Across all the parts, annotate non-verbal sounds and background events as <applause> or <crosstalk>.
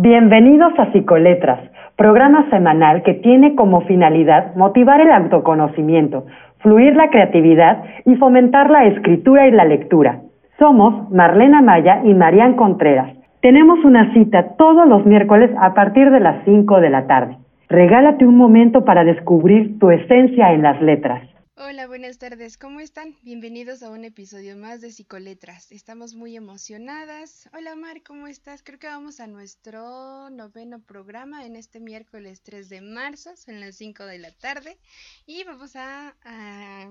Bienvenidos a Psicoletras, programa semanal que tiene como finalidad motivar el autoconocimiento, fluir la creatividad y fomentar la escritura y la lectura. Somos Marlena Maya y Marian Contreras. Tenemos una cita todos los miércoles a partir de las 5 de la tarde. Regálate un momento para descubrir tu esencia en las letras. Hola, buenas tardes, ¿cómo están? Bienvenidos a un episodio más de Psicoletras. Estamos muy emocionadas. Hola Mar, ¿cómo estás? Creo que vamos a nuestro noveno programa en este miércoles 3 de marzo, son las 5 de la tarde, y vamos a,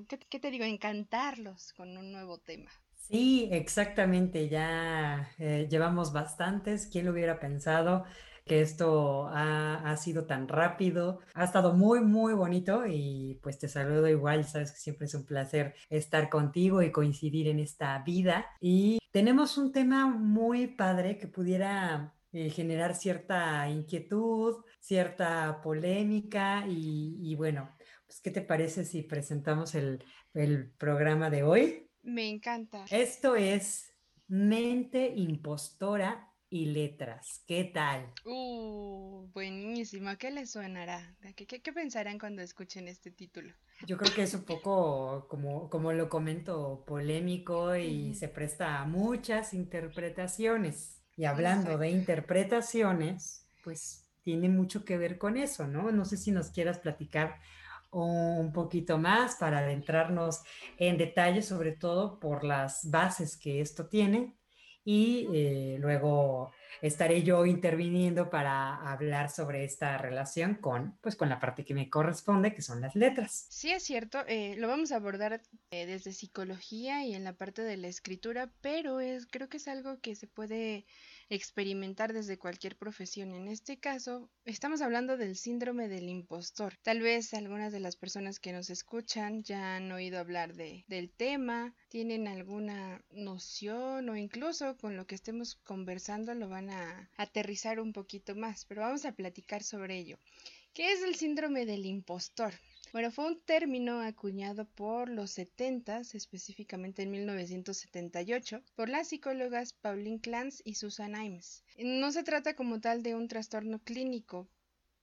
¿qué, te digo? Encantarlos con un nuevo tema. Sí, exactamente, ya eh, llevamos bastantes, ¿quién lo hubiera pensado? Que esto ha, sido tan rápido. Ha estado muy, muy bonito y pues te saludo igual, sabes que siempre es un placer estar contigo y coincidir en esta vida. Y tenemos un tema muy padre que pudiera eh, generar cierta inquietud, cierta polémica y, bueno, pues ¿qué te parece si presentamos el, el programa de hoy? Me encanta. Esto es mente impostora y letras. ¿Qué tal? Uh, buenísimo. ¿Qué les suenará? ¿Qué, qué, pensarán cuando escuchen este título? Yo creo que es un poco, como, como lo comento, polémico y se presta a muchas interpretaciones. Y hablando de interpretaciones, pues tiene mucho que ver con eso, ¿no? No sé si nos quieras platicar un poquito más para adentrarnos en detalle, sobre todo por las bases que esto tiene y eh, luego estaré yo interviniendo para hablar sobre esta relación con, pues, con la parte que me corresponde, que son las letras. Sí, es cierto, eh, lo vamos a abordar eh, desde psicología y en la parte de la escritura, pero es, creo que es algo que se puede experimentar desde cualquier profesión. En este caso, estamos hablando del síndrome del impostor. Tal vez algunas de las personas que nos escuchan ya han oído hablar de, del tema, tienen alguna noción o incluso con lo que estemos conversando lo van a aterrizar un poquito más, pero vamos a platicar sobre ello. ¿Qué es el síndrome del impostor? Bueno, fue un término acuñado por los 70, específicamente en 1978, por las psicólogas Pauline Clance y Susan Imes. No se trata como tal de un trastorno clínico,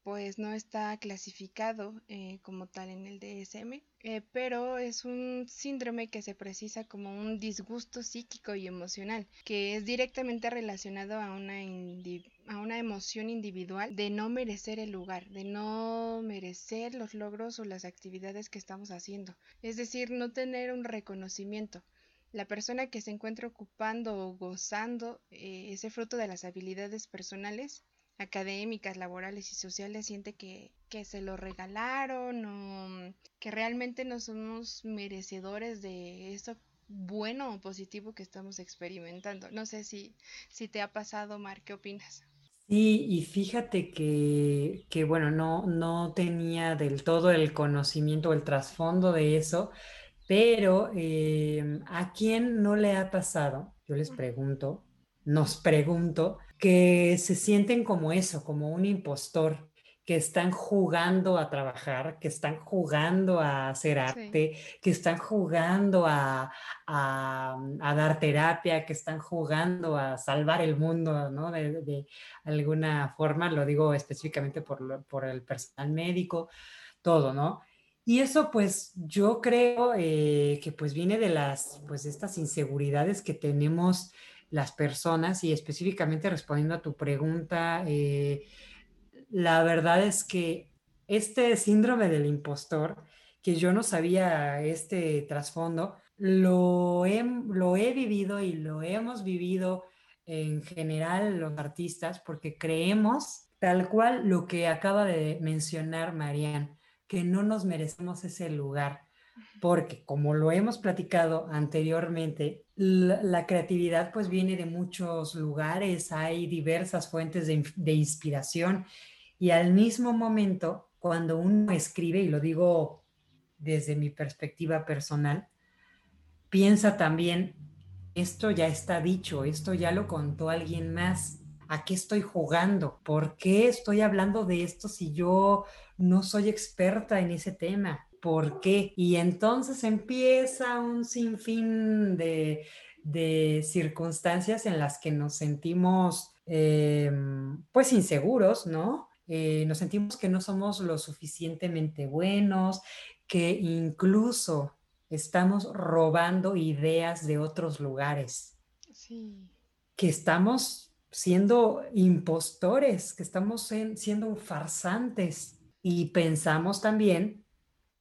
pues no está clasificado eh, como tal en el DSM, eh, pero es un síndrome que se precisa como un disgusto psíquico y emocional, que es directamente relacionado a una, a una emoción individual de no merecer el lugar, de no merecer los logros o las actividades que estamos haciendo, es decir, no tener un reconocimiento. La persona que se encuentra ocupando o gozando eh, ese fruto de las habilidades personales académicas, laborales y sociales siente que, que se lo regalaron o que realmente no somos merecedores de eso bueno o positivo que estamos experimentando. No sé si, si te ha pasado, Mar, ¿qué opinas? Sí, y fíjate que, que bueno, no, no tenía del todo el conocimiento, el trasfondo de eso, pero eh, ¿a quién no le ha pasado? Yo les pregunto, nos pregunto, que se sienten como eso, como un impostor, que están jugando a trabajar, que están jugando a hacer arte, que están jugando a, dar terapia, que están jugando a salvar el mundo, ¿no? De, alguna forma, lo digo específicamente por, por, el personal médico, todo, ¿no? Y eso, pues, yo creo eh, que pues viene de las, pues, estas inseguridades que tenemos las personas y específicamente respondiendo a tu pregunta, eh, la verdad es que este síndrome del impostor, que yo no sabía este trasfondo, lo he, lo he vivido y lo hemos vivido en general los artistas porque creemos tal cual lo que acaba de mencionar Marian, que no nos merecemos ese lugar porque como lo hemos platicado anteriormente, la, creatividad pues viene de muchos lugares, hay diversas fuentes de, de inspiración y al mismo momento, cuando uno escribe, y lo digo desde mi perspectiva personal, piensa también, esto ya está dicho, esto ya lo contó alguien más, ¿a qué estoy jugando? ¿Por qué estoy hablando de esto si yo no soy experta en ese tema? Por qué. Y entonces empieza un sinfín de, de circunstancias en las que nos sentimos em, pues inseguros, ¿no? Eh, nos sentimos que no somos lo suficientemente buenos, que incluso estamos robando ideas de otros lugares. Sí. Que estamos siendo impostores, que estamos siendo farsantes. Y pensamos también,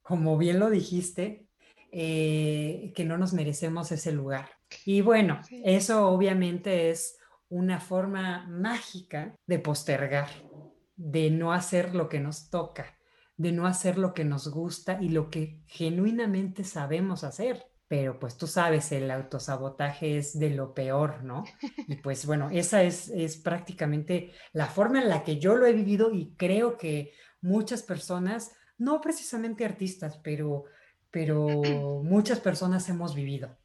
como bien lo dijiste, eh, que no nos merecemos ese lugar. Y bueno, eso obviamente es una forma mágica de postergar, de no hacer lo que nos toca, de no hacer lo que nos gusta y lo que genuinamente sabemos hacer. Pero pues tú sabes, el autosabotaje es de lo peor, ¿no? Y pues bueno, esa es, es prácticamente la forma en la que yo lo he vivido y creo que muchas personas, no precisamente artistas, pero pero muchas personas hemos vivido.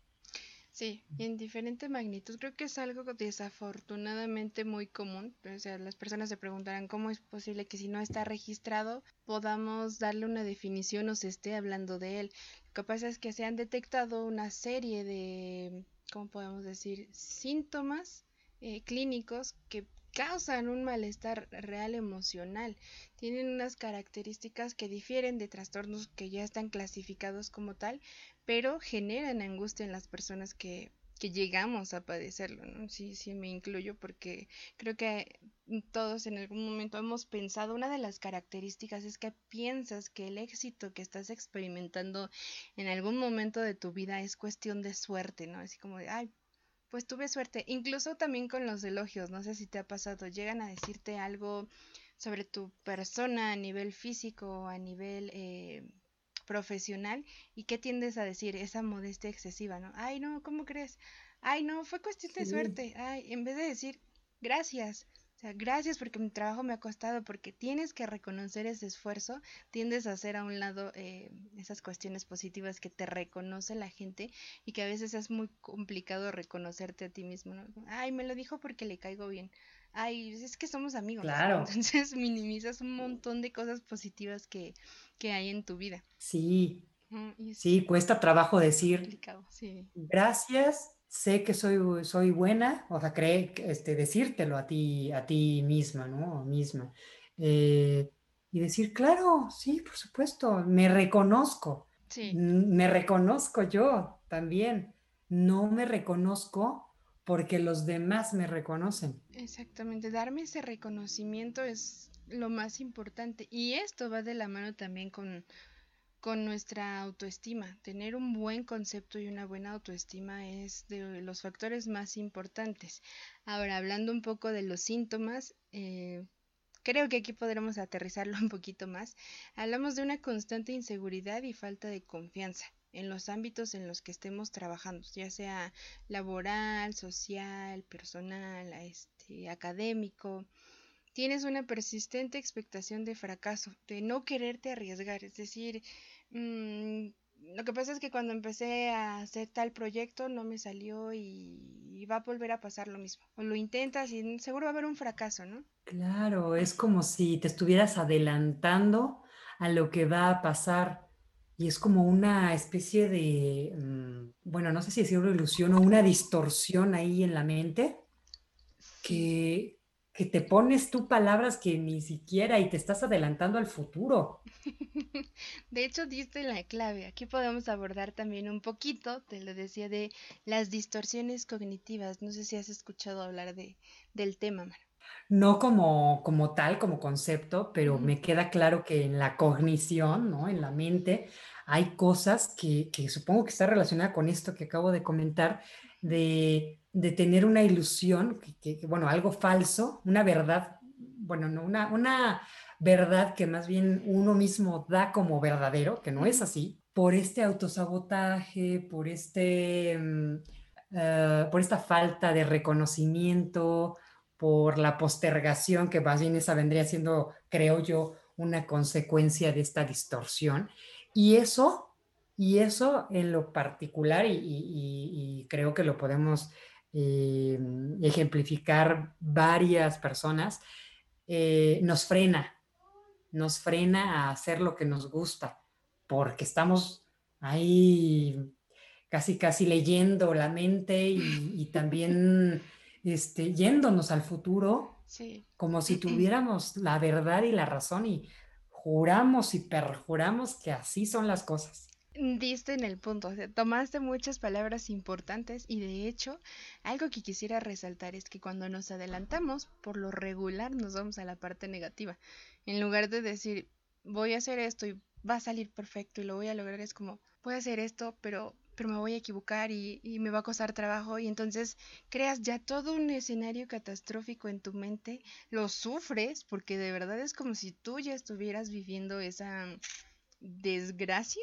Sí, en diferente magnitud. Creo que es algo desafortunadamente muy común. O sea, las personas se preguntarán cómo es posible que si no está registrado podamos darle una definición o se esté hablando de él. Lo que pasa es que se han detectado una serie de, ¿cómo podemos decir?, síntomas eh, clínicos que causan un malestar real emocional. Tienen unas características que difieren de trastornos que ya están clasificados como tal, pero generan angustia en las personas que, que llegamos a padecerlo, ¿no? Sí, sí me incluyo porque creo que todos en algún momento hemos pensado, una de las características es que piensas que el éxito que estás experimentando en algún momento de tu vida es cuestión de suerte, ¿no? Así como de, ay, pues tuve suerte, incluso también con los elogios, no sé si te ha pasado, llegan a decirte algo sobre tu persona a nivel físico o a nivel eh, profesional y qué tiendes a decir esa modestia excesiva, ¿no? Ay, no, ¿cómo crees? Ay, no, fue cuestión de suerte. Ay, en vez de decir gracias, o sea, gracias porque mi trabajo me ha costado, porque tienes que reconocer ese esfuerzo, tiendes a hacer a un lado eh, esas cuestiones positivas que te reconoce la gente y que a veces es muy complicado reconocerte a ti mismo, ¿no? Ay, me lo dijo porque le caigo bien. Ay, es que somos amigos. Claro. Entonces <laughs> minimizas un montón de cosas positivas que, que hay en tu vida. Sí. Sí, cuesta trabajo decir sí. gracias sé que soy, soy buena, o sea, cree, este, decírtelo a ti, a ti misma, ¿no? Misma. Eh, y decir, claro, sí, por supuesto, me reconozco. Sí. Me reconozco yo también. No me reconozco porque los demás me reconocen. Exactamente, darme ese reconocimiento es lo más importante. Y esto va de la mano también con con nuestra autoestima. Tener un buen concepto y una buena autoestima es de los factores más importantes. Ahora, hablando un poco de los síntomas, eh, creo que aquí podremos aterrizarlo un poquito más. Hablamos de una constante inseguridad y falta de confianza en los ámbitos en los que estemos trabajando, ya sea laboral, social, personal, este, académico. Tienes una persistente expectación de fracaso, de no quererte arriesgar, es decir, mm, lo que pasa es que cuando empecé a hacer tal proyecto no me salió y, va a volver a pasar lo mismo. O lo intentas y seguro va a haber un fracaso, ¿no? Claro, es como si te estuvieras adelantando a lo que va a pasar. Y es como una especie de, mm, bueno, no sé si decirlo ilusión o una distorsión ahí en la mente que, que te pones tú palabras que ni siquiera y te estás adelantando al futuro. <laughs> De hecho, diste la clave. Aquí podemos abordar también un poquito, te lo decía, de las distorsiones cognitivas. No sé si has escuchado hablar de, del tema, Manu. No como, como tal, como concepto, pero me queda claro que en la cognición, ¿no? En la mente, hay cosas que, que supongo que está relacionada con esto que acabo de comentar, de de tener una ilusión, que, bueno, algo falso, una verdad, bueno, no, una, una verdad que más bien uno mismo da como verdadero, que no es así, por este autosabotaje, por, este, mm, eh, por esta falta de reconocimiento, por la postergación, que más bien esa vendría siendo, creo yo, una consecuencia de esta distorsión. Y eso, y eso en lo particular, y creo que lo podemos eh, ejemplificar varias personas, eh, nos frena, nos frena a hacer lo que nos gusta, porque estamos ahí casi, casi leyendo la mente y, también <laughs> este, yéndonos al futuro, como si <clears throat> tuviéramos la verdad y la razón y juramos y perjuramos que así son las cosas. Diste en el punto, tomaste muchas palabras importantes y de hecho algo que quisiera resaltar es que cuando nos adelantamos, por lo regular nos vamos a la parte negativa. En lugar de decir, voy a hacer esto y va a salir perfecto y lo voy a lograr, es como, voy a hacer esto, pero pero me voy a equivocar y, me va a costar trabajo y entonces creas ya todo un escenario catastrófico en tu mente, lo sufres porque de verdad es como si tú ya estuvieras viviendo esa desgracia,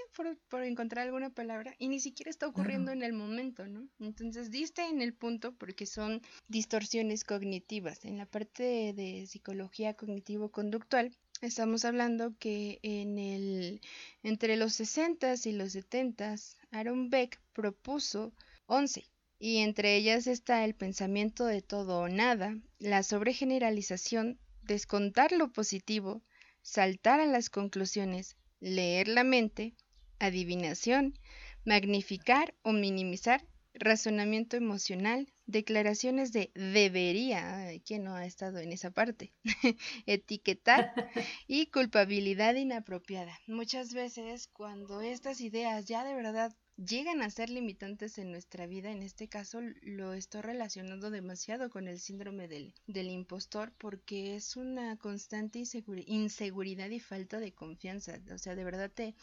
por, encontrar alguna palabra, y ni siquiera está ocurriendo en el momento, ¿no? Entonces diste en el punto porque son distorsiones cognitivas. En la parte de psicología cognitivo-conductual Estamos hablando que en el, entre los 60s y los 70s, Aaron Beck propuso 11, y entre ellas está el pensamiento de todo o nada, la sobregeneralización, descontar lo positivo, saltar a las conclusiones, leer la mente, adivinación, magnificar o minimizar, razonamiento emocional, declaraciones de debería, ¿quién no ha estado en esa parte? <laughs> Etiquetar <laughs> y culpabilidad inapropiada. Muchas veces cuando estas ideas ya de verdad llegan a ser limitantes en nuestra vida, en este caso lo estoy relacionando demasiado con el síndrome del, del impostor porque es una constante inseguridad y falta de confianza. O sea, de verdad te,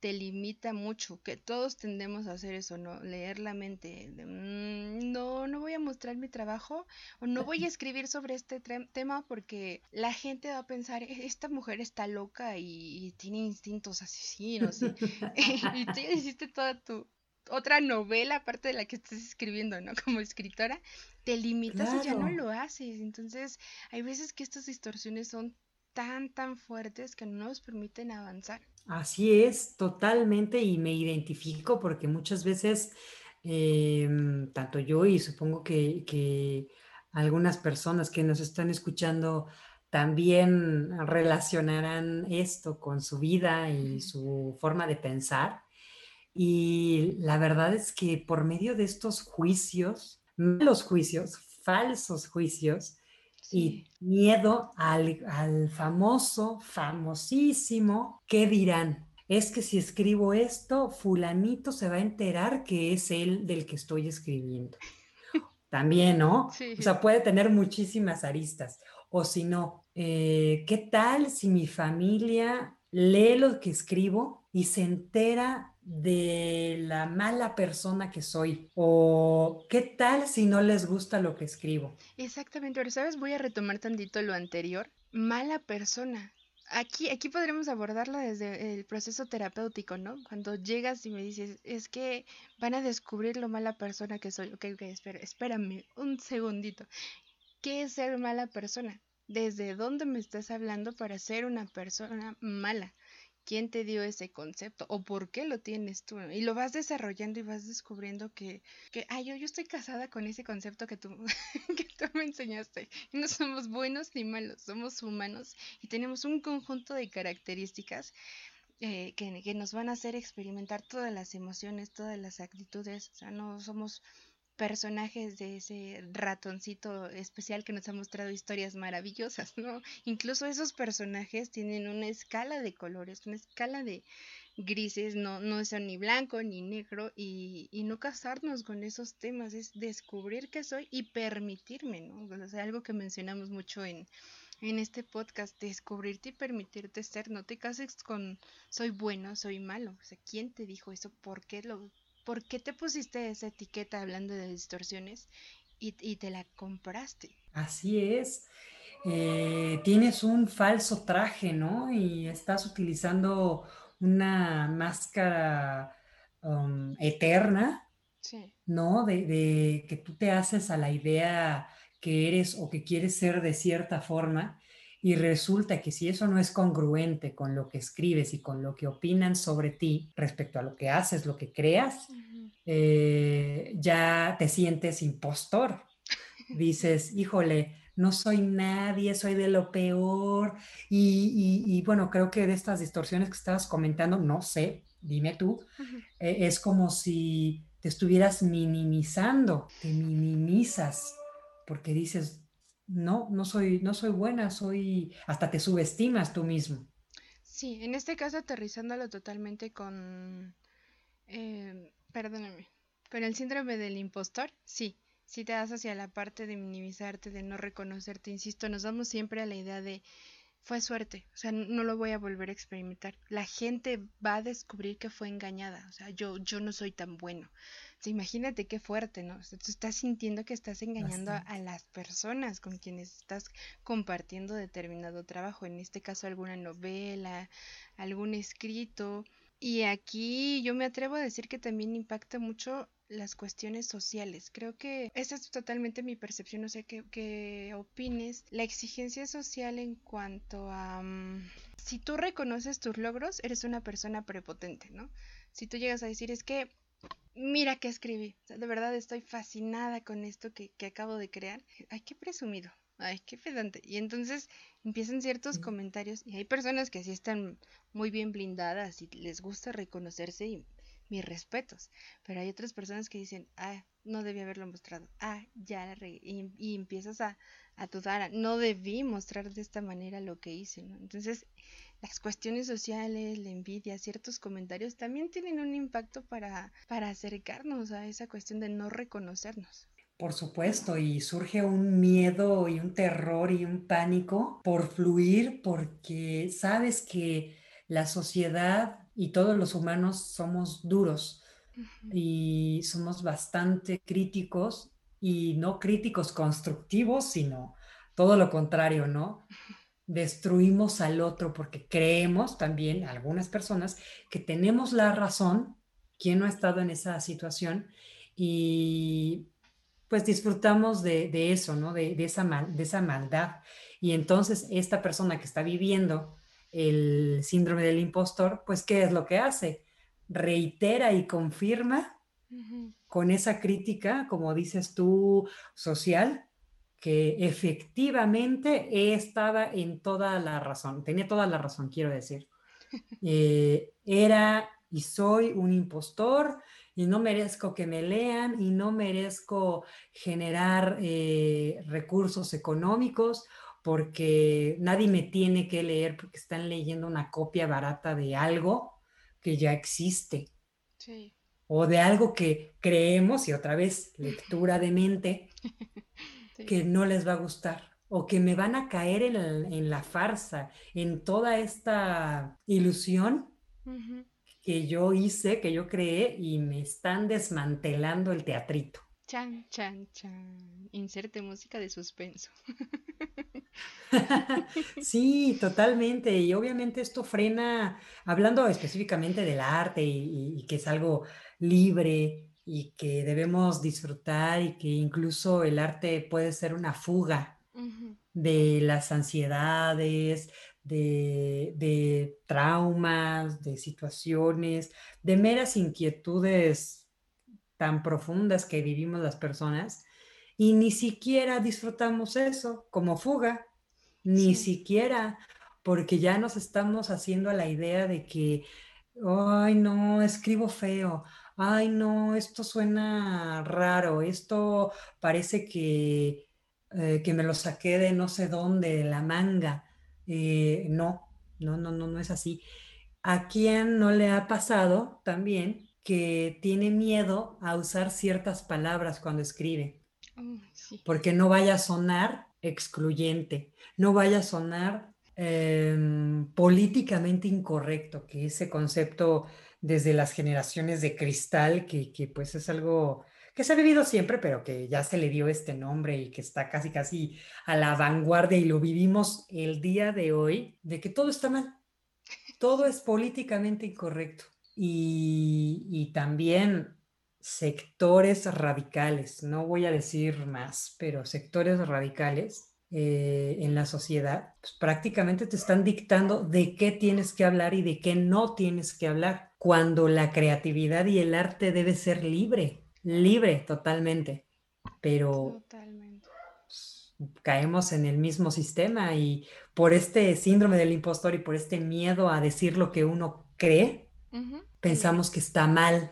te limita mucho, que todos tendemos a hacer eso, ¿no? Leer la mente, mm, no, no voy a mostrar mi trabajo o no voy a <laughs> escribir sobre este tema porque la gente va a pensar, e-, esta mujer está loca y, tiene instintos asesinos y, <laughs> y, tú hiciste toda tu otra novela aparte de la que estás escribiendo, ¿no? Como escritora, te limitas y ya no lo haces. Entonces, hay veces que estas distorsiones son tan, tan fuertes que no nos permiten avanzar. Así es, totalmente, y me identifico porque muchas veces, em, tanto yo y supongo que, algunas personas que nos están escuchando también relacionarán esto con su vida y su forma de pensar. Y la verdad es que por medio de estos juicios, malos juicios, falsos juicios, y miedo al, famoso, famosísimo, ¿qué dirán? Es que si escribo esto, fulanito se va a enterar que es él del que estoy escribiendo. También, ¿no? O sea, puede tener muchísimas aristas. O si no, eh, ¿qué tal si mi familia lee lo que escribo y se entera de la mala persona que soy o qué tal si no les gusta lo que escribo. Exactamente, pero sabes, voy a retomar tantito lo anterior. Mala persona. Aquí, aquí podremos abordarla desde el proceso terapéutico, ¿no? Cuando llegas y me dices, es que van a descubrir lo mala persona que soy. Ok, ok, espera, espérame un segundito. ¿Qué es ser mala persona? ¿Desde dónde me estás hablando para ser una persona mala? Quién te dio ese concepto o por qué lo tienes tú. Y lo vas desarrollando y vas descubriendo que, que ay, yo, yo estoy casada con ese concepto que tú, <laughs> que tú me enseñaste. No somos buenos ni malos, somos humanos y tenemos un conjunto de características eh, que, que, nos van a hacer experimentar todas las emociones, todas las actitudes. O sea, no somos personajes de ese ratoncito especial que nos ha mostrado historias maravillosas, ¿no? Incluso esos personajes tienen una escala de colores, una escala de grises, no, no son ni blanco ni negro y, y no casarnos con esos temas, es descubrir que soy y permitirme, ¿no? O sea, algo que mencionamos mucho en, en este podcast, descubrirte y permitirte ser, no te cases con soy bueno, soy malo, o sea, ¿quién te dijo eso? ¿Por qué lo ¿por qué te pusiste esa etiqueta hablando de distorsiones y, te la compraste? Así es. Eh, tienes un falso traje, ¿no? Y estás utilizando una máscara um, eterna, ¿no? De, de, que tú te haces a la idea que eres o que quieres ser de cierta forma y resulta que si eso no es congruente con lo que escribes y con lo que opinan sobre ti respecto a lo que haces, lo que creas, eh, ya te sientes impostor. <laughs> Dices, híjole, no soy nadie, soy de lo peor. Y, bueno, creo que de estas distorsiones que estabas comentando, no sé, dime tú, eh, es como si te estuvieras minimizando, te minimizas porque dices, no, no soy, no soy buena, soy, hasta te subestimas tú mismo. Sí, en este caso aterrizándolo totalmente con, eh, perdóname, con el síndrome del impostor, sí, sí te das hacia la parte de minimizarte, de no reconocerte, insisto, nos damos siempre a la idea de fue suerte, o sea, no lo voy a volver a experimentar. La gente va a descubrir que fue engañada, o sea, yo, yo no soy tan bueno. imagínate qué fuerte, ¿no? O sea, tú estás sintiendo que estás engañando a, las personas con quienes estás compartiendo determinado trabajo, en este caso alguna novela, algún escrito. Y aquí yo me atrevo a decir que también impacta mucho las cuestiones sociales. Creo que esa es totalmente mi percepción, no sé qué, opines. La exigencia social en cuanto a... Mm, si tú reconoces tus logros, eres una persona prepotente, ¿no? Si tú llegas a decir, es que, mira qué escribí, de verdad estoy fascinada con esto que, que acabo de crear, ay, qué presumido, ay, qué pedante. Y entonces empiezan ciertos comentarios y hay personas que sí están muy bien blindadas y les gusta reconocerse y mis respetos. Pero hay otras personas que dicen, ah, no debí haberlo mostrado, ah, ya la. Y, empiezas a, a dudar, no debí mostrar de esta manera lo que hice. Entonces, las cuestiones sociales, la envidia, ciertos comentarios también tienen un impacto para, para acercarnos a esa cuestión de no reconocernos. Por supuesto, y surge un miedo y un terror y un pánico por fluir porque sabes que la sociedad y todos los humanos somos duros y somos bastante críticos y no críticos constructivos, sino todo lo contrario, ¿no? <laughs> Destruimos al otro porque creemos también, algunas personas, que tenemos la razón, quien no ha estado en esa situación, y pues disfrutamos de, eso, ¿no? De, esa de esa maldad. Y entonces esta persona que está viviendo el síndrome del impostor, pues ¿qué es lo que hace? Reitera y confirma con esa crítica, como dices tú, social, que efectivamente estaba en toda la razón, tenía toda la razón, quiero decir. <laughs> Eh, era y soy un impostor y no merezco que me lean y no merezco generar eh, recursos económicos porque nadie me tiene que leer porque están leyendo una copia barata de algo que ya existe. O de algo que creemos, y otra vez, lectura de mente, <laughs> que no les va a gustar. O que me van a caer en, la farsa, en toda esta ilusión que yo hice, que yo creé, y me están desmantelando el teatrito. Chan, chan, chan. Inserte música de suspenso. <laughs> sí, totalmente. Y obviamente esto frena, hablando específicamente del arte y, que es algo libre y que debemos disfrutar y que incluso el arte puede ser una fuga de las ansiedades, de, de traumas, de situaciones, de meras inquietudes tan profundas que vivimos las personas y ni siquiera disfrutamos eso como fuga, ni siquiera porque ya nos estamos haciendo a la idea de que, ay no, escribo feo, ay no, esto suena raro, esto parece que, eh, que me lo saqué de no sé dónde, de la manga. Eh, no, no, no, no, no es así. ¿A quién no le ha pasado también que tiene miedo a usar ciertas palabras cuando escribe. Porque no vaya a sonar excluyente, no vaya a sonar em, políticamente incorrecto, que ese concepto desde las generaciones de cristal, que, que, pues es algo que se ha vivido siempre, pero que ya se le dio este nombre y que está casi casi a la vanguardia y lo vivimos el día de hoy, de que todo está mal, todo es políticamente incorrecto y, también sectores radicales, no voy a decir más, pero sectores radicales eh, en la sociedad, pues prácticamente te están dictando de qué tienes que hablar y de qué no tienes que hablar, cuando la creatividad y el arte debe ser libre, libre totalmente, pero pues, caemos en el mismo sistema y por este síndrome del impostor y por este miedo a decir lo que uno cree, pensamos que está mal,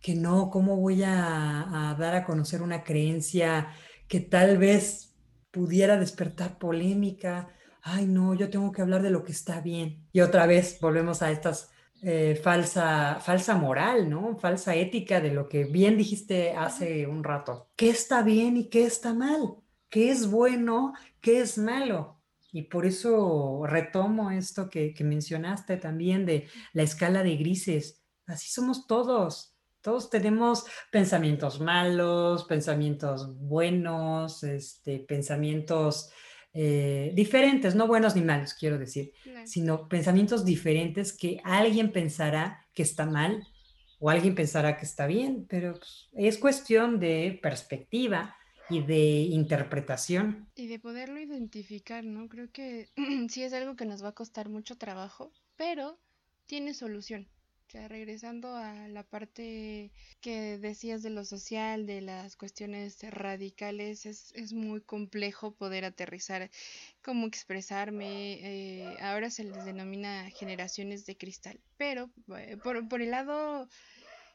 que no, ¿cómo voy a, dar a conocer una creencia que tal vez pudiera despertar polémica. Ay, no, yo tengo que hablar de lo que está bien. Y otra vez volvemos a estas eh, falsa, falsa moral, ¿no? Falsa ética de lo que bien dijiste hace un rato. ¿Qué está bien y qué está mal? ¿Qué es bueno? ¿Qué es malo? Y por eso retomo esto que, que mencionaste también de la escala de grises. Así somos todos todos tenemos pensamientos malos, pensamientos buenos, este, pensamientos eh, diferentes, no buenos ni malos, quiero decir, sino pensamientos diferentes que alguien pensará que está mal o alguien pensará que está bien, pero pues, es cuestión de perspectiva y de interpretación. Y de poderlo identificar, ¿no? Creo que <clears throat> sí es algo que nos va a costar mucho trabajo, pero tiene solución regresando a la parte que decías de lo social, de las cuestiones radicales, es, es muy complejo poder aterrizar cómo expresarme. Eh, ahora se les denomina generaciones de cristal, pero eh, por, por el lado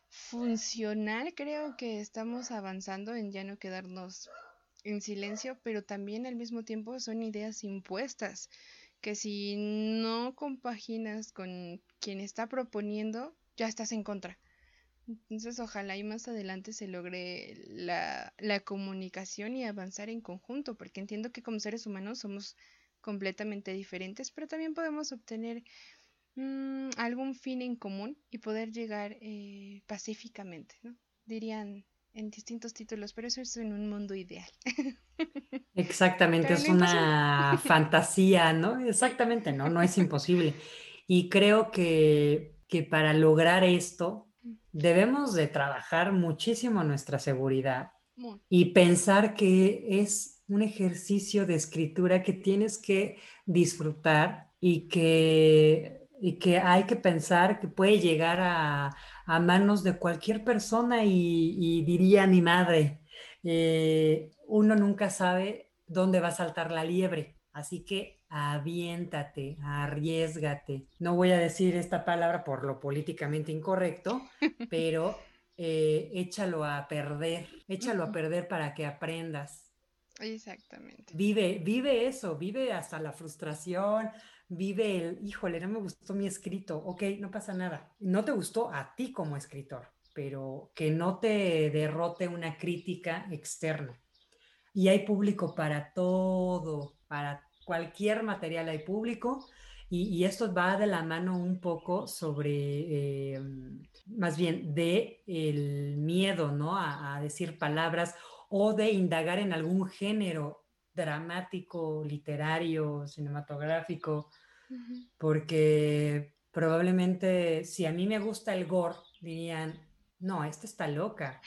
funcional creo que estamos avanzando en ya no quedarnos en silencio, pero también al mismo tiempo son ideas impuestas que si no compaginas con quien está proponiendo, ya estás en contra. Entonces ojalá y más adelante se logre la, la comunicación y avanzar en conjunto, porque entiendo que como seres humanos somos completamente diferentes, pero también podemos obtener mm, algún fin en común y poder llegar eh, pacíficamente, ¿no? Dirían en distintos títulos, pero eso es en un mundo ideal. <laughs> Exactamente, es una <laughs> fantasía, ¿no? Exactamente, no, no es imposible. Y creo que, que para lograr esto debemos de trabajar muchísimo nuestra seguridad y pensar que es un ejercicio de escritura que tienes que disfrutar y que, y que hay que pensar que puede llegar a, a manos de cualquier persona y, diría mi madre, eh, uno nunca sabe dónde va a saltar la liebre, así que aviéntate, arriesgate. No voy a decir esta palabra por lo políticamente incorrecto, <laughs> pero eh, échalo a perder, échalo a perder para que aprendas. Exactamente. Vive, vive eso, vive hasta la frustración, vive el, híjole, no me gustó mi escrito, ok, no pasa nada. No te gustó a ti como escritor, pero que no te derrote una crítica externa. Y hay público para todo, para cualquier material hay público. Y, esto va de la mano un poco sobre, eh, más bien, de el miedo, ¿no? A, a decir palabras o de indagar en algún género dramático, literario, cinematográfico, porque probablemente si a mí me gusta el gore, dirían, no, esta está loca.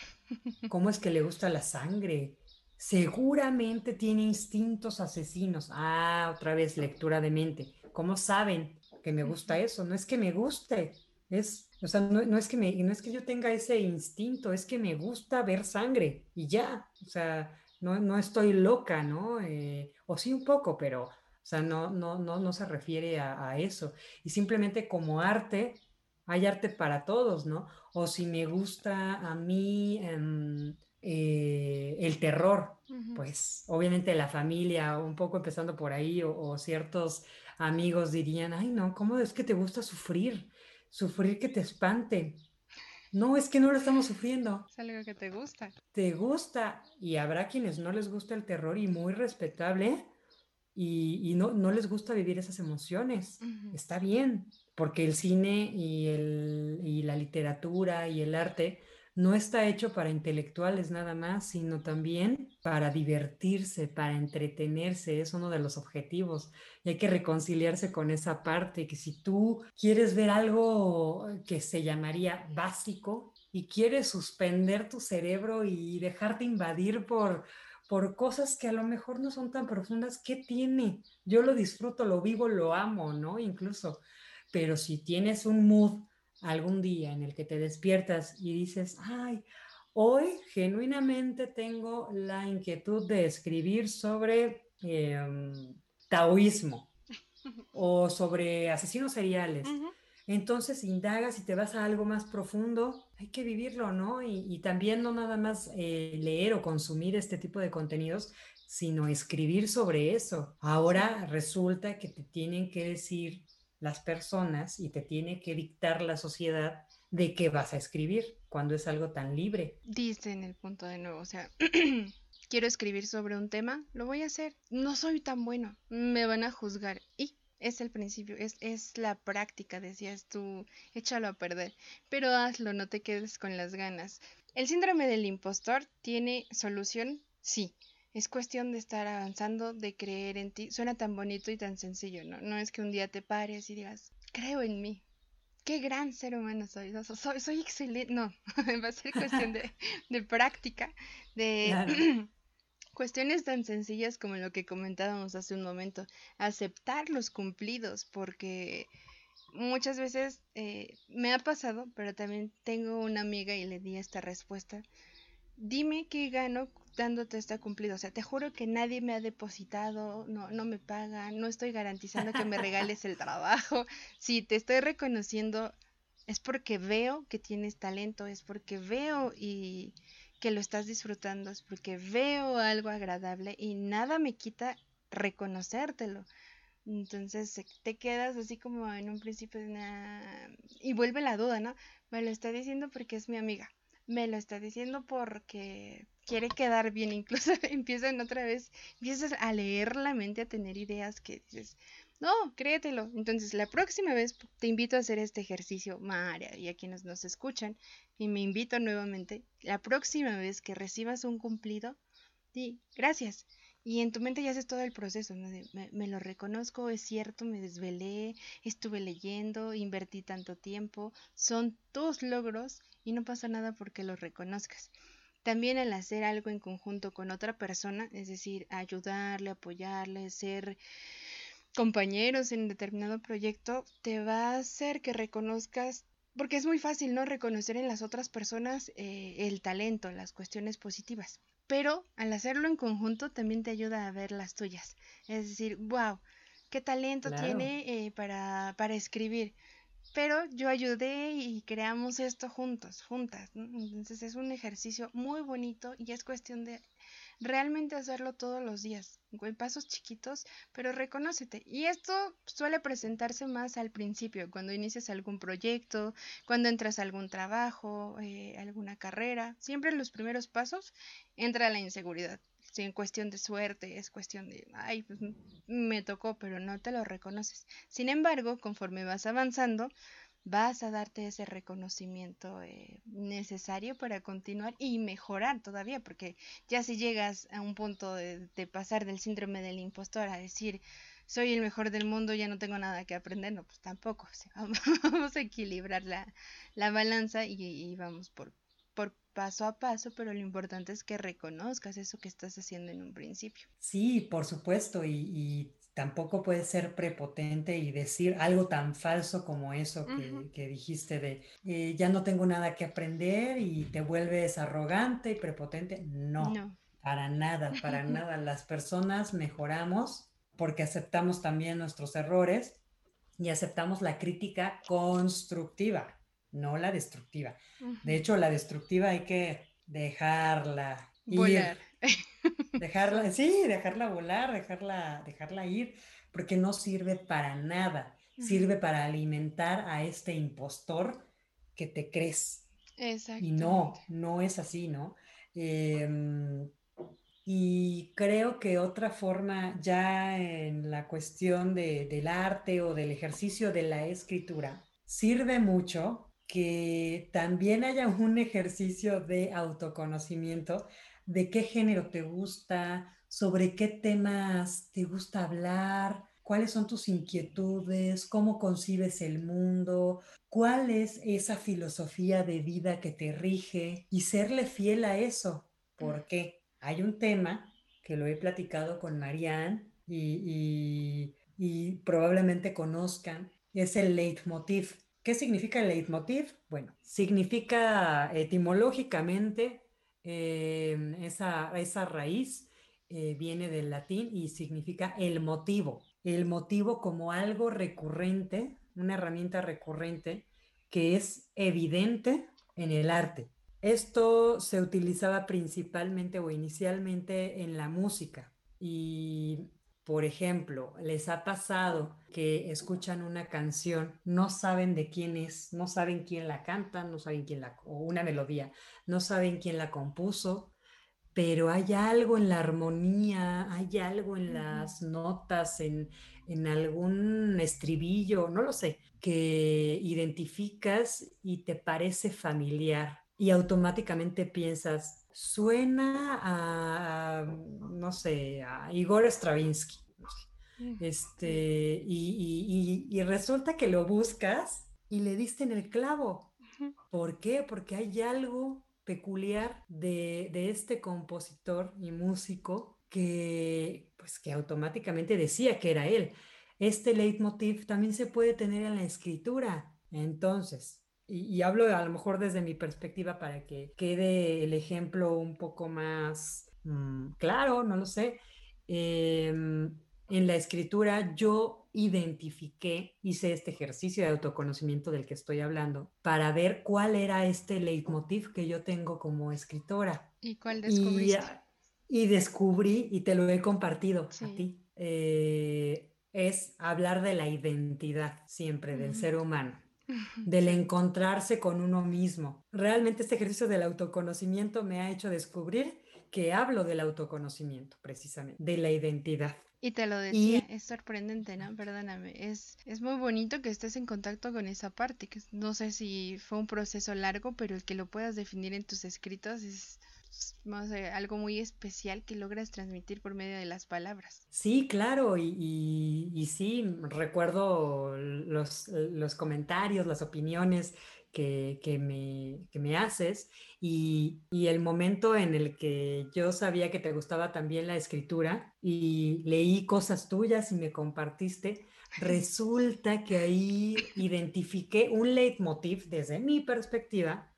¿Cómo es que le gusta la sangre? Seguramente tiene instintos asesinos. Ah, otra vez lectura de mente. ¿Cómo saben que me gusta eso? No es que me guste, es, o sea, no, es que me, no es que yo tenga ese instinto, es que me gusta ver sangre y ya. O sea, no, estoy loca, ¿no? Eh, o sí un poco, pero, o sea, no, no, no, no se refiere a, eso. Y simplemente como arte, hay arte para todos, ¿no? O si me gusta a mí em, eh, el terror, pues obviamente la familia, un poco empezando por ahí, o, o, ciertos amigos dirían, ay, no, ¿cómo es que te gusta sufrir? Sufrir que te espante. No, es que no lo estamos sufriendo. Es algo que te gusta. Te gusta y habrá quienes no les gusta el terror y muy respetable y, no, no, les gusta vivir esas emociones. Está bien, porque el cine y, el, y la literatura y el arte no está hecho para intelectuales nada más, sino también para divertirse, para entretenerse, es uno de los objetivos. Y hay que reconciliarse con esa parte, que si tú quieres ver algo que se llamaría básico y quieres suspender tu cerebro y dejarte invadir por por cosas que a lo mejor no son tan profundas, ¿qué tiene? Yo lo disfruto, lo vivo, lo amo, ¿no? Incluso, pero si tienes un mood algún día en el que te despiertas y dices, ay, hoy genuinamente tengo la inquietud de escribir sobre em, taoísmo <laughs> o sobre asesinos seriales. entonces indagas y te vas a algo más profundo, hay que vivirlo, ¿no? Y, también no nada más eh, leer o consumir este tipo de contenidos, sino escribir sobre eso. Ahora resulta que te tienen que decir las personas y te tiene que dictar la sociedad de qué vas a escribir cuando es algo tan libre. Dice en el punto de nuevo, o sea, <clears throat> quiero escribir sobre un tema, lo voy a hacer. No soy tan bueno, me van a juzgar. Y es el principio, es, es la práctica, decías tú, échalo a perder. Pero hazlo, no te quedes con las ganas. ¿El síndrome del impostor tiene solución? Sí. Es cuestión de estar avanzando, de creer en ti. Suena tan bonito y tan sencillo, ¿no? No es que un día te pares y digas, creo en mí. Qué gran ser humano soy. soy, soy excelente. No, <laughs> va a ser cuestión de, de práctica, de <laughs> <clears throat> cuestiones tan sencillas como lo que comentábamos hace un momento. Aceptar los cumplidos, porque muchas veces eh, me ha pasado, pero también tengo una amiga y le di esta respuesta dime qué gano dándote este cumplido. O sea, te juro que nadie me ha depositado, no, no me pagan, no estoy garantizando que me regales el trabajo. Si te estoy reconociendo, es porque veo que tienes talento, es porque veo y que lo estás disfrutando, es porque veo algo agradable y nada me quita reconocértelo. Entonces te quedas así como en un principio de y vuelve la duda, ¿no? Me lo está diciendo porque es mi amiga me lo está diciendo porque quiere quedar bien. Incluso <laughs> empiezan otra vez, empiezas a leer la mente, a tener ideas que dices, no, créetelo. Entonces, la próxima vez te invito a hacer este ejercicio, María, y a quienes nos escuchan, y me invito nuevamente, la próxima vez que recibas un cumplido, di gracias. Y en tu mente ya haces todo el proceso, me, lo reconozco, es cierto, me desvelé, estuve leyendo, invertí tanto tiempo, son tus logros y no pasa nada porque los reconozcas. También al hacer algo en conjunto con otra persona, es decir, ayudarle, apoyarle, ser compañeros en determinado proyecto, te va a hacer que reconozcas porque es muy fácil no reconocer en las otras personas eh, el talento, las cuestiones positivas pero al hacerlo en conjunto también te ayuda a ver las tuyas. Es decir, wow, qué talento tiene eh, para, para escribir. Pero yo ayudé y creamos esto juntos, juntas. Entonces es un ejercicio muy bonito y es cuestión de realmente hacerlo todos los días, en pasos chiquitos, pero reconócete. Y esto suele presentarse más al principio, cuando inicias algún proyecto, cuando entras a algún trabajo, eh, alguna carrera. Siempre en los primeros pasos entra la inseguridad. Si en cuestión de suerte, es cuestión de, ay, pues me tocó, pero no te lo reconoces. Sin embargo, conforme vas avanzando, vas a darte ese reconocimiento eh, necesario para continuar y mejorar todavía, porque ya si llegas a un punto de, pasar del síndrome del impostor a decir soy el mejor del mundo, ya no tengo nada que aprender, no, pues tampoco, <laughs> vamos a equilibrar la, la balanza y, vamos por, por paso a paso, pero lo importante es que reconozcas eso que estás haciendo en un principio. Sí, por supuesto, y tampoco puedes ser prepotente y decir algo tan falso como eso que, dijiste de eh, ya no tengo nada que aprender y te vuelves arrogante y prepotente. No, para nada, para <laughs> nada. Las personas mejoramos porque aceptamos también nuestros errores y aceptamos la crítica constructiva, no la destructiva. De hecho, la destructiva hay que dejarla Volar. <laughs> Dejarla, sí, dejarla volar, dejarla, dejarla ir, porque no sirve para nada. Sirve para alimentar a este impostor que te crees. Y no, no es así, ¿no? Em, y creo que otra forma ya en la cuestión de, del arte o del ejercicio de la escritura, sirve mucho que también haya un ejercicio de autoconocimiento de qué género te gusta, sobre qué temas te gusta hablar, cuáles son tus inquietudes, cómo concibes el mundo, cuál es esa filosofía de vida que te rige y serle fiel a eso. Porque hay un tema que lo he platicado con Marianne y, probablemente conozcan, es el leitmotiv. ¿Qué significa el leitmotiv? Bueno, significa etimológicamente Em, esa, esa raíz eh, viene del latín y significa el motivo. El motivo como algo recurrente una herramienta recurrente que es evidente en el arte. Esto se utilizaba principalmente o inicialmente en la música y, por ejemplo, les ha pasado que escuchan una canción, no saben de quién es, no saben quién la canta, no saben quién la, o una melodía, no saben quién la compuso, pero hay algo en la armonía, hay algo en las notas, en, en algún estribillo, no lo sé, que identificas y te parece familiar y automáticamente piensas, suena a, no sé, a Igor Stravinsky. Este, y, y, resulta que lo buscas y le diste en el clavo. ¿Por qué? Porque hay algo peculiar de, de, este compositor y músico que, pues, que automáticamente decía que era él. Este leitmotiv también se puede tener en la escritura. Entonces, y, hablo a lo mejor desde mi perspectiva para que quede el ejemplo un poco más mm, claro, no lo sé. Em, en la escritura yo identifiqué, hice este ejercicio de autoconocimiento del que estoy hablando para ver cuál era este leitmotiv que yo tengo como escritora. ¿Y cuál descubriste? Y, descubrí, y te lo he compartido a ti, eh, es hablar de la identidad siempre del ser humano <laughs> del encontrarse con uno mismo. Realmente este ejercicio del autoconocimiento me ha hecho descubrir que hablo del autoconocimiento, precisamente, de la identidad. Y te lo decía, es sorprendente, ¿no? Perdóname, es, es muy bonito que estés en contacto con esa parte, que no sé si fue un proceso largo, pero el que lo puedas definir en tus escritos es, más algo muy especial que logras transmitir por medio de las palabras. Sí, claro, y, y, sí, recuerdo los, los, comentarios, las opiniones que, que, me, que me, haces y, y, el momento en el que yo sabía que te gustaba también la escritura y leí cosas tuyas y me compartiste. <laughs> Resulta que ahí identifiqué un leitmotiv desde mi perspectiva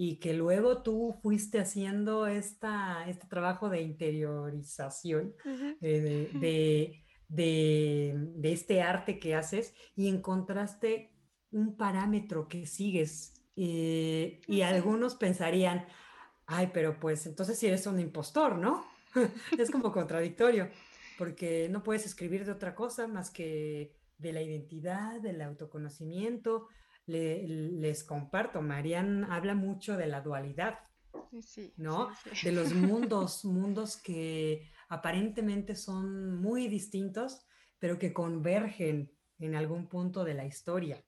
y que luego tú fuiste haciendo esta, este trabajo de interiorización eh, de, de, de, este arte que haces y encontraste un parámetro que sigues. Eh, y algunos pensarían, ay, pero pues entonces si eres un impostor, ¿no? <laughs> es como contradictorio, porque no puedes escribir de otra cosa más que de la identidad, del autoconocimiento, les comparto, Marian habla mucho de la dualidad, ¿no? De los <laughs> mundos, mundos que aparentemente son muy distintos, pero que convergen en algún punto de la historia.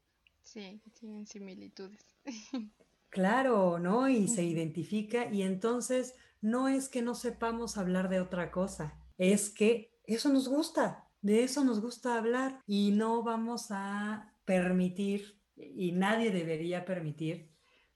Sí, tienen similitudes. <laughs> Claro, ¿no? Y se identifica y entonces no es que no sepamos hablar de otra cosa, es que eso nos gusta, de eso nos gusta hablar y no vamos a permitir y nadie debería permitir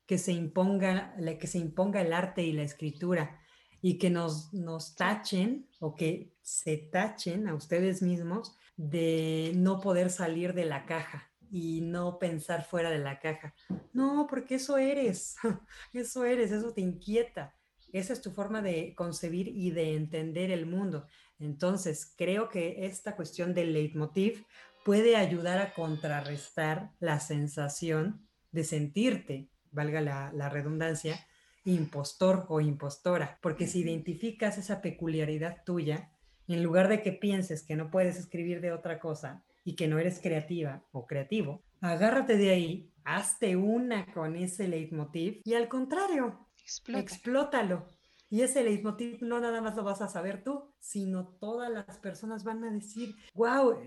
que se imponga, que se imponga el arte y la escritura y que nos, nos tachen o que se tachen a ustedes mismos de no poder salir de la caja y no pensar fuera de la caja. No, porque eso eres, <laughs> eso eres, eso te inquieta. Esa es tu forma de concebir y de entender el mundo. Entonces, creo que esta cuestión del leitmotiv puede ayudar a contrarrestar la sensación de sentirte, valga la, redundancia, impostor o impostora, porque si identificas esa peculiaridad tuya, en lugar de que pienses que no puedes escribir de otra cosa y que no eres creativa o creativo, agárrate de ahí, hazte una con ese leitmotiv y al contrario, explótalo. Y ese leitmotiv no nada más lo vas a saber tú, sino todas las personas van a decir, wow,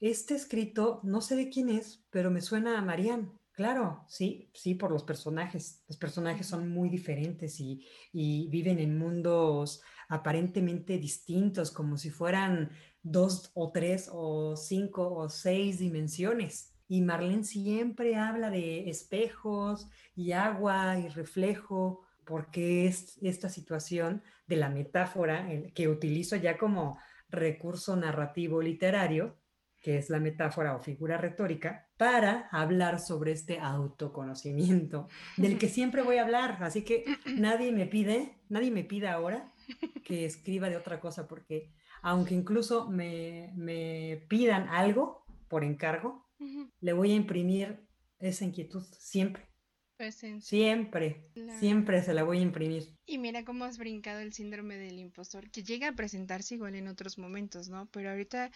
este escrito, no sé de quién es, pero me suena a Marianne. Claro, sí, sí, por los personajes. Los personajes son muy diferentes y, viven en mundos aparentemente distintos, como si fueran dos o tres o cinco o seis dimensiones. Y Marlene siempre habla de espejos y agua y reflejo, porque es esta situación de la metáfora que utilizo ya como recurso narrativo literario que es la metáfora o figura retórica, para hablar sobre este autoconocimiento del que siempre voy a hablar. Así que <clears throat> nadie me pide, nadie me pida ahora que escriba de otra cosa, porque aunque incluso me, me pidan algo por encargo, le voy a imprimir esa inquietud siempre. Siempre, siempre se la voy a imprimir. Y mira cómo has brincado el síndrome del impostor, que llega a presentarse igual en otros momentos, ¿no? Pero ahorita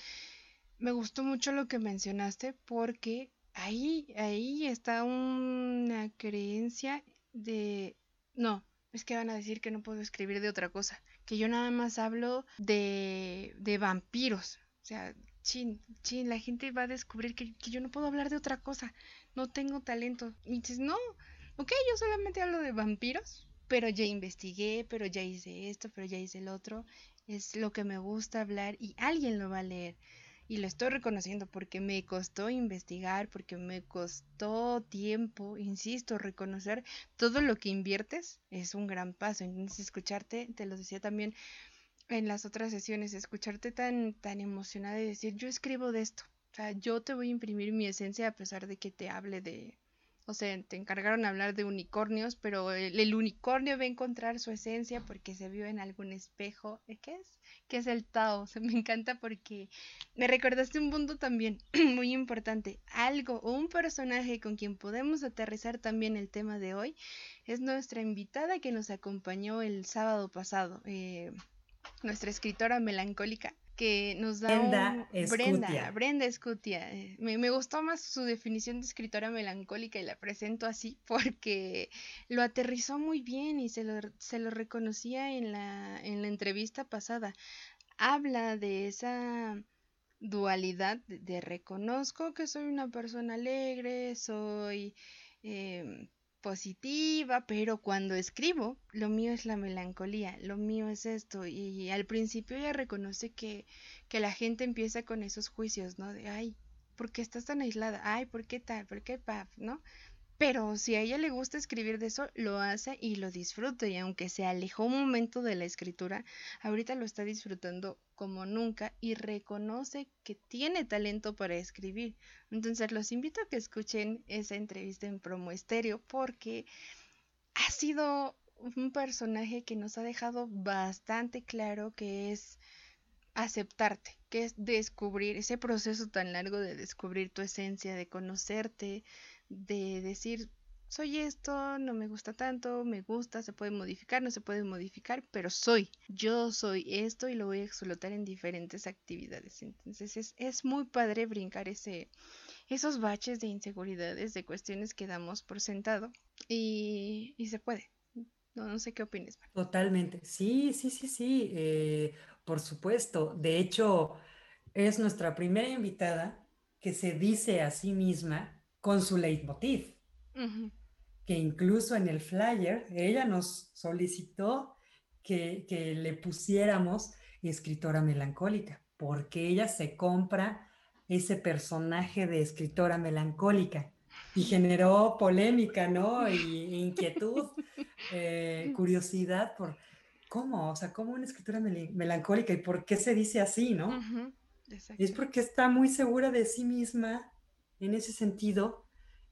me gustó mucho lo que mencionaste porque ahí, ahí está una creencia de, no, es que van a decir que no puedo escribir de otra cosa, que yo nada más hablo de, de vampiros. O sea, chin, chin, la gente va a descubrir que, que yo no puedo hablar de otra cosa, no tengo talento. Y dices, no, ok, yo solamente hablo de vampiros, pero ya investigué, pero ya hice esto, pero ya hice el otro. Es lo que me gusta hablar y alguien lo va a leer. Y lo estoy reconociendo porque me costó investigar, porque me costó tiempo, insisto, reconocer todo lo que inviertes es un gran paso. Entonces escucharte, te lo decía también en las otras sesiones, escucharte tan, tan emocionada y decir, yo escribo de esto. O sea, yo te voy a imprimir mi esencia a pesar de que te hable de, o sea, te encargaron hablar de unicornios, pero el, unicornio va a encontrar su esencia porque se vio en algún espejo. ¿Eh, ¿Qué es? ¿Qué es el Tao? O <laughs> me encanta porque me recordaste un punto también <clears throat> muy importante. Algo o un personaje con quien podemos aterrizar también el tema de hoy es nuestra invitada que nos acompañó el sábado pasado. Eh, nuestra escritora melancólica que nos da Brenda Brenda, Brenda Escutia. Eh, me, gustó más su definición de escritora melancólica y la presento así <laughs> porque lo aterrizó muy bien y se lo, se lo reconocía en la, en la entrevista pasada. Habla de esa dualidad de, reconozco que soy una persona alegre, soy em, positiva, pero cuando escribo, lo mío es la melancolía, lo mío es esto. Y, al principio ella reconoce que, que la gente empieza con esos juicios, ¿no? De, ay, ¿por qué estás tan aislada? Ay, ¿por qué tal? ¿Por qué paf? ¿No? Pero si a ella le gusta escribir de eso, lo hace y lo disfruta. Y aunque se alejó un momento de la escritura, ahorita lo está disfrutando como nunca y reconoce que tiene talento para escribir. Entonces los invito a que escuchen esa entrevista en Promo Estéreo porque ha sido un personaje que nos ha dejado bastante claro que es aceptarte, que es descubrir ese proceso tan largo de descubrir tu esencia, de conocerte, de decir, soy esto, no me gusta tanto, me gusta, se puede modificar, no se puede modificar, pero soy, yo soy esto y lo voy a explotar en diferentes actividades. Entonces es, es muy padre brincar ese, esos baches de inseguridades, de cuestiones que damos por sentado y, y se puede. No, no sé qué opinas. Totalmente, sí, sí, sí, sí, eh, por supuesto. De hecho, es nuestra primera invitada que se dice a sí misma con su leitmotiv, que incluso en el flyer ella nos solicitó que, le pusiéramos escritora melancólica, porque ella se compra ese personaje de escritora melancólica y generó polémica, ¿no? Y inquietud, <laughs> eh, curiosidad por cómo, o sea, cómo una escritora melancólica y por qué se dice así, ¿no? Es porque está muy segura de sí misma en ese sentido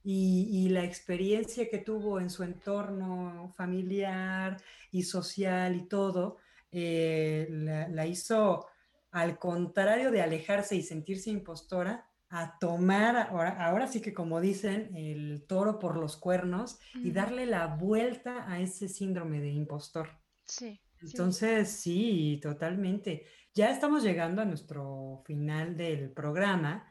y, la experiencia que tuvo en su entorno familiar y social y todo, eh, la, hizo al contrario de alejarse y sentirse impostora, a tomar, ahora, ahora sí que como dicen, el toro por los cuernos y darle la vuelta a ese síndrome de impostor. Sí. Entonces, sí, totalmente. Ya estamos llegando a nuestro final del programa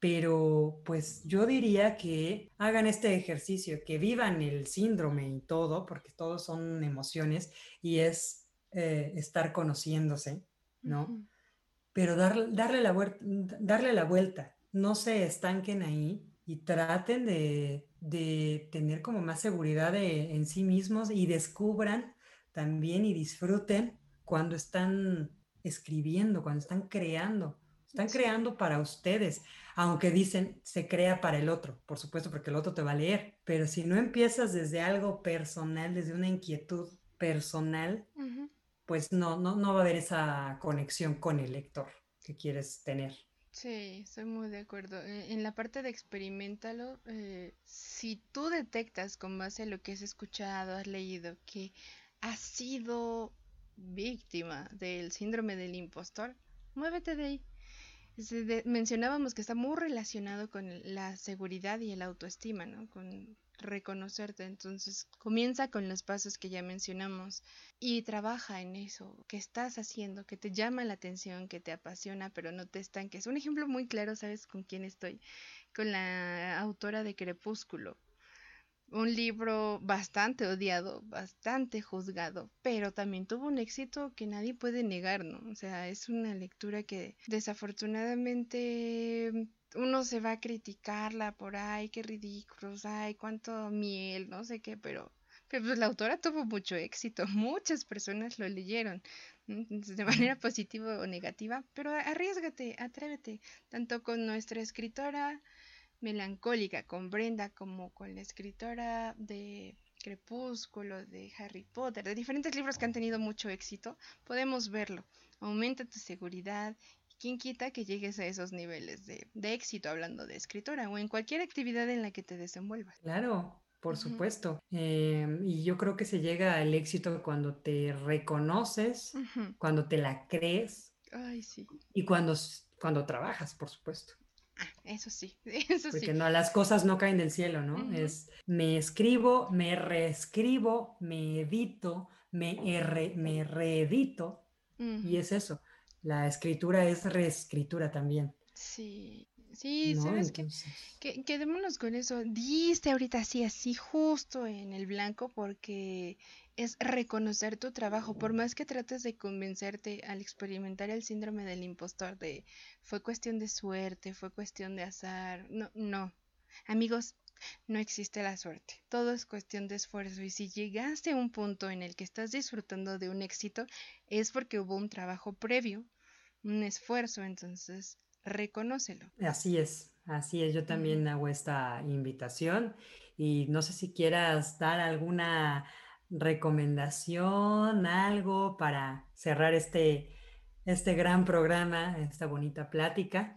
pero pues yo diría que hagan este ejercicio, que vivan el síndrome y todo, porque todos son emociones y es eh, estar conociéndose, ¿no? Pero darle, la darle la vuelta, no se estanquen ahí y traten de, tener como más seguridad en sí mismos y descubran también y disfruten cuando están escribiendo, cuando están creando. Están creando para ustedes aunque dicen se crea para el otro, por supuesto, porque el otro te va a leer, pero si no empiezas desde algo personal, desde una inquietud personal, pues no, no, no va a haber esa conexión con el lector que quieres tener. Sí, estoy muy de acuerdo. Eh, en la parte de experimentalo, eh, si tú detectas con base a lo que has escuchado, has leído, que has sido víctima del síndrome del impostor, muévete de ahí mencionábamos que está muy relacionado con la seguridad y el autoestima, ¿no? Con reconocerte. Entonces comienza con los pasos que ya mencionamos y trabaja en eso que estás haciendo, que te llama la atención, que te apasiona, pero no te estanques. Un ejemplo muy claro, ¿sabes con quién estoy? Con la autora de Crepúsculo un libro bastante odiado, bastante juzgado, pero también tuvo un éxito que nadie puede negar, ¿no? O sea, es una lectura que desafortunadamente uno se va a criticarla por, ay, qué ridículos, ay, cuánto miel, no sé qué, pero, pero pues la autora tuvo mucho éxito, <laughs> muchas personas lo leyeron de manera positiva o negativa, pero arriesgate, atrévete, tanto con nuestra escritora, melancólica con Brenda como con la escritora de Crepúsculo, de Harry Potter, de diferentes libros que han tenido mucho éxito, podemos verlo. Aumenta tu seguridad. ¿Quién quita que llegues a esos niveles de, éxito hablando de escritora o en cualquier actividad en la que te desenvuelvas? Claro, por supuesto. Em, y yo creo que se llega al éxito cuando te reconoces, cuando te la crees. Y cuando, cuando trabajas, por supuesto. Ah, eso sí, <laughs> eso Porque no, las cosas no caen del cielo, ¿no? Es me escribo, me reescribo, me edito, me, me reedito. Y es eso. La escritura es reescritura también. Sí, sí, ¿sabes qué? Que, quedémonos con eso. Diste ahorita así, así, justo en el blanco, porque es reconocer tu trabajo, por más que trates de convencerte al experimentar el síndrome del impostor de fue cuestión de suerte, fue cuestión de azar, no, no. Amigos, no existe la suerte, todo es cuestión de esfuerzo y si llegaste a un punto en el que estás disfrutando de un éxito es porque hubo un trabajo previo, un esfuerzo, entonces reconócelo. Así es, así es, yo también hago esta invitación y no sé si quieras dar alguna recomendación, algo para cerrar este, este gran programa, esta bonita plática.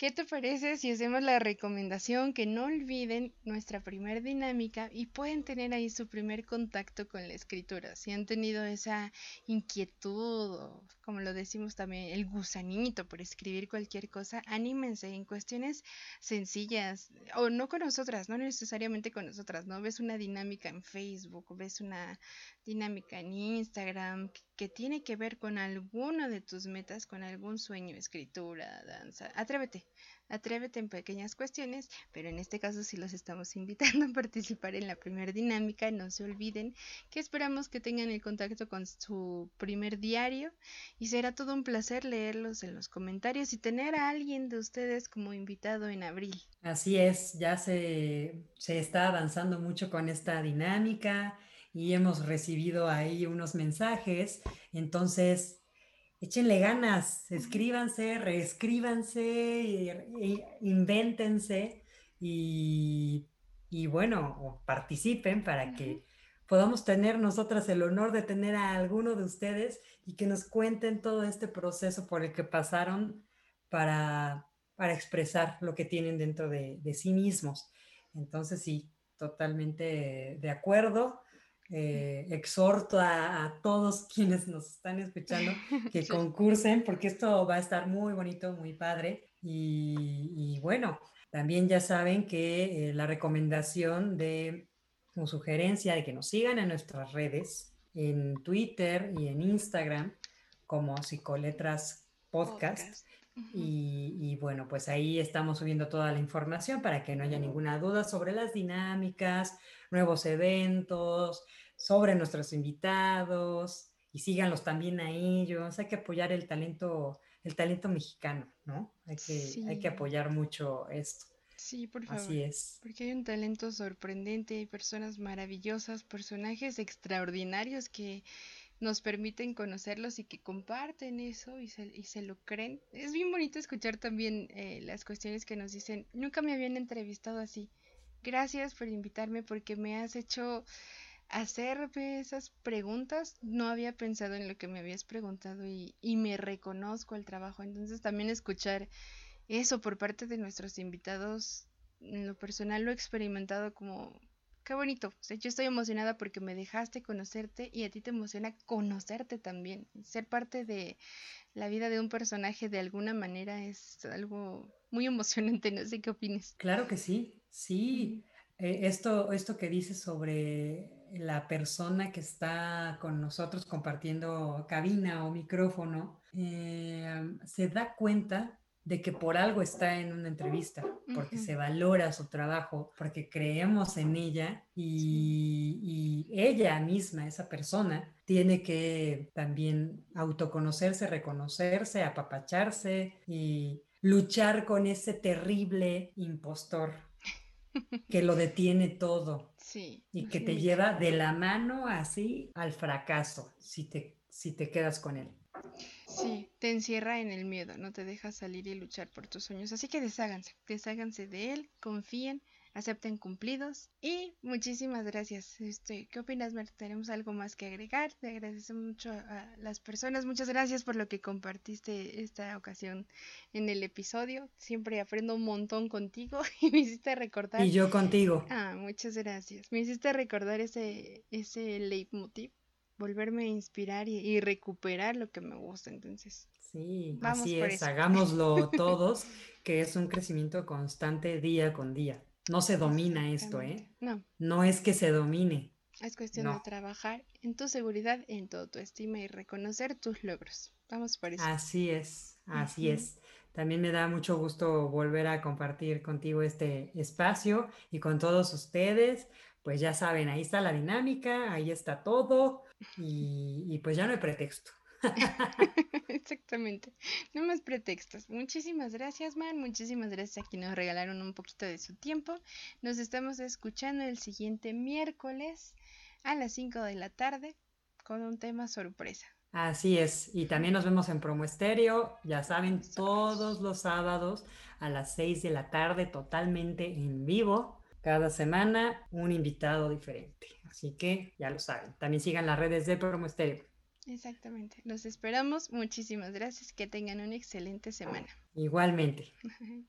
¿Qué te parece si hacemos la recomendación que no olviden nuestra primer dinámica y pueden tener ahí su primer contacto con la escritura? Si han tenido esa inquietud o, como lo decimos también, el gusanito por escribir cualquier cosa, anímense en cuestiones sencillas o no con nosotras, no necesariamente con nosotras, ¿no? Ves una dinámica en Facebook, ves una dinámica en Instagram que tiene que ver con alguna de tus metas, con algún sueño, escritura, danza. Atrévete, atrévete en pequeñas cuestiones, pero en este caso sí los estamos <laughs> invitando a participar en la primera dinámica. No se olviden que esperamos que tengan el contacto con su primer diario y será todo un placer leerlos en los comentarios y tener a alguien de ustedes como invitado en abril. Así es, ya se, se está avanzando mucho con esta dinámica y hemos recibido ahí unos mensajes. Entonces, échenle ganas, escríbanse, reescríbanse, invéntense y, y bueno, participen para que podamos tener nosotras el honor de tener a alguno de ustedes y que nos cuenten todo este proceso por el que pasaron para, para expresar lo que tienen dentro de, de sí mismos. Entonces, sí, totalmente de acuerdo. Eh, exhorto a, todos <laughs> quienes nos están escuchando <laughs> que concursen porque esto va a estar muy bonito, muy padre. Y, bueno, también ya saben que eh, la recomendación de o sugerencia de que nos sigan en nuestras redes, en Twitter y en Instagram como Psicoletras Podcast. Y, y, bueno, pues ahí estamos subiendo toda la información para que no haya ninguna duda sobre las dinámicas, nuevos eventos, sobre nuestros invitados y síganlos también a ellos. Hay que apoyar el talento, el talento mexicano, ¿no? Hay que, hay que apoyar mucho esto. Sí, por favor. Así es. Porque hay un talento sorprendente, hay personas maravillosas, personajes extraordinarios que nos permiten conocerlos y que comparten eso y se, y se lo creen. Es bien bonito escuchar también eh, las cuestiones que nos dicen, nunca me habían entrevistado así. Gracias por invitarme porque me has hecho hacerme esas preguntas, no había pensado en lo que me habías preguntado y, y me reconozco el trabajo. Entonces también escuchar eso por parte de nuestros invitados, en lo personal lo he experimentado como qué bonito. O sea, yo estoy emocionada porque me dejaste conocerte y a ti te emociona conocerte también. Ser parte de la vida de un personaje de alguna manera es algo muy emocionante, no sé qué opines. Claro que sí, sí. Eh, esto, esto que dices sobre la persona que está con nosotros compartiendo cabina o micrófono, eh, se da cuenta de que por algo está en una entrevista, porque se valora su trabajo, porque creemos en ella y, ella misma, esa persona, tiene que también autoconocerse, reconocerse, apapacharse y luchar con ese terrible impostor <laughs> que lo detiene todo y que te lleva de la mano así al fracaso si te, si te quedas con él. Sí, te encierra en el miedo, no te deja salir y luchar por tus sueños. Así que desháganse, desháganse de él, confíen, acepten cumplidos y muchísimas gracias. Este, ¿Qué opinas, Mer? ¿Tenemos algo más que agregar? Te agradezco mucho a las personas. Muchas gracias por lo que compartiste esta ocasión en el episodio. Siempre aprendo un montón contigo <laughs> y me hiciste recordar. Y yo contigo. Ah, muchas gracias. Me hiciste recordar ese, ese leitmotiv volverme a inspirar y, recuperar lo que me gusta. Entonces, sí, así es, hagámoslo <laughs> todos, que es un crecimiento constante día con día. No se domina esto, ¿eh? No. No es que se domine. Es cuestión de trabajar en tu seguridad, en todo tu estima y reconocer tus logros. Vamos por eso. Así es, así es. También me da mucho gusto volver a compartir contigo este espacio y con todos ustedes pues ya saben, ahí está la dinámica, ahí está todo y, pues ya no hay pretexto. <laughs> <laughs> Exactamente, no más pretextos. Muchísimas gracias, Man. Muchísimas gracias a quienes nos regalaron un poquito de su tiempo. Nos estamos escuchando el siguiente miércoles a las 5 de la tarde con un tema sorpresa. Así es, y también nos vemos en Promo Estéreo, ya saben, todos los sábados a las 6 de la tarde, totalmente en vivo cada semana un invitado diferente. Así que ya lo saben. También sigan las redes de Promo Estéreo. Exactamente. Los esperamos. Muchísimas gracias. Que tengan una excelente semana. Igualmente. <laughs>